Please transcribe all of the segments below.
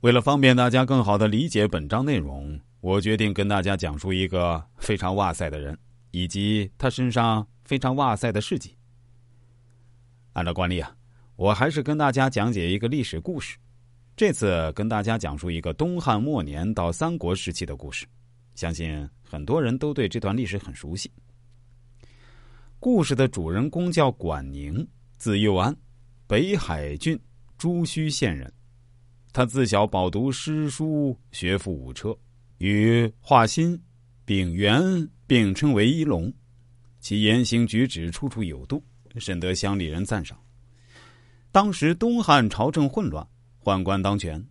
为了方便大家更好的理解本章内容，我决定跟大家讲述一个非常哇塞的人，以及他身上非常哇塞的事迹。按照惯例啊，我还是跟大家讲解一个历史故事。这次跟大家讲述一个东汉末年到三国时期的故事，相信很多人都对这段历史很熟悉。故事的主人公叫管宁，字幼安，北海郡朱须县人。他自小饱读诗书，学富五车，与华歆、秉元并称为一龙。其言行举止处处有度，深得乡里人赞赏。当时东汉朝政混乱，宦官当权，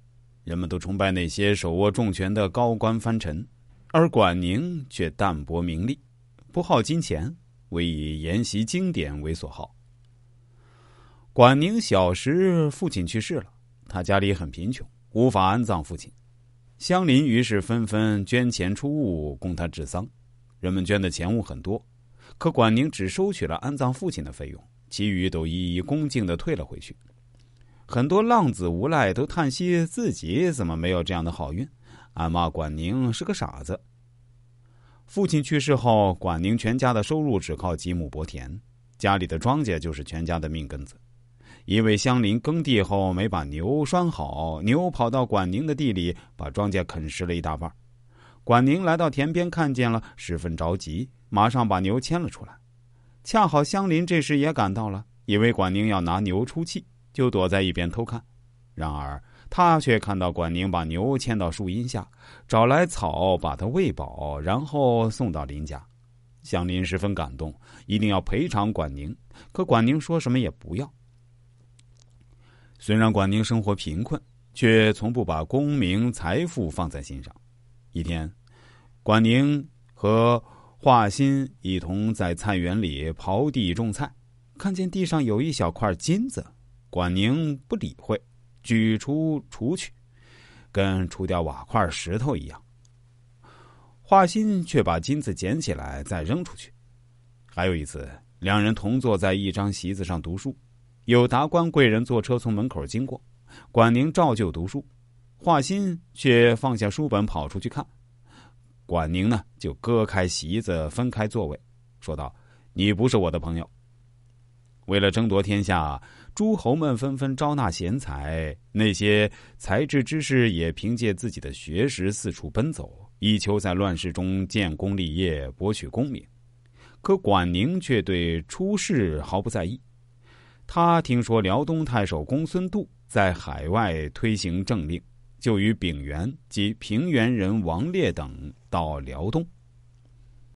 人们都崇拜那些手握重权的高官藩臣，而管宁却淡泊名利，不好金钱。唯以研习经典为所好。管宁小时父亲去世了，他家里很贫穷，无法安葬父亲。乡邻于是纷纷捐钱出物供他治丧。人们捐的钱物很多，可管宁只收取了安葬父亲的费用，其余都一一恭敬的退了回去。很多浪子无赖都叹息自己怎么没有这样的好运，暗骂管宁是个傻子。父亲去世后，管宁全家的收入只靠几亩薄田，家里的庄稼就是全家的命根子。因为乡邻耕地后没把牛拴好，牛跑到管宁的地里，把庄稼啃食了一大半。管宁来到田边，看见了，十分着急，马上把牛牵了出来。恰好乡邻这时也赶到了，以为管宁要拿牛出气，就躲在一边偷看。然而。他却看到管宁把牛牵到树荫下，找来草把它喂饱，然后送到邻家。乡邻十分感动，一定要赔偿管宁。可管宁说什么也不要。虽然管宁生活贫困，却从不把功名财富放在心上。一天，管宁和华歆一同在菜园里刨地种菜，看见地上有一小块金子，管宁不理会。举出除去，跟除掉瓦块石头一样。华歆却把金子捡起来再扔出去。还有一次，两人同坐在一张席子上读书，有达官贵人坐车从门口经过，管宁照旧读书，华歆却放下书本跑出去看。管宁呢，就割开席子分开座位，说道：“你不是我的朋友。”为了争夺天下。诸侯们纷纷招纳贤才，那些才智之士也凭借自己的学识四处奔走，以求在乱世中建功立业，博取功名。可管宁却对出世毫不在意。他听说辽东太守公孙度在海外推行政令，就与丙元及平原人王烈等到辽东。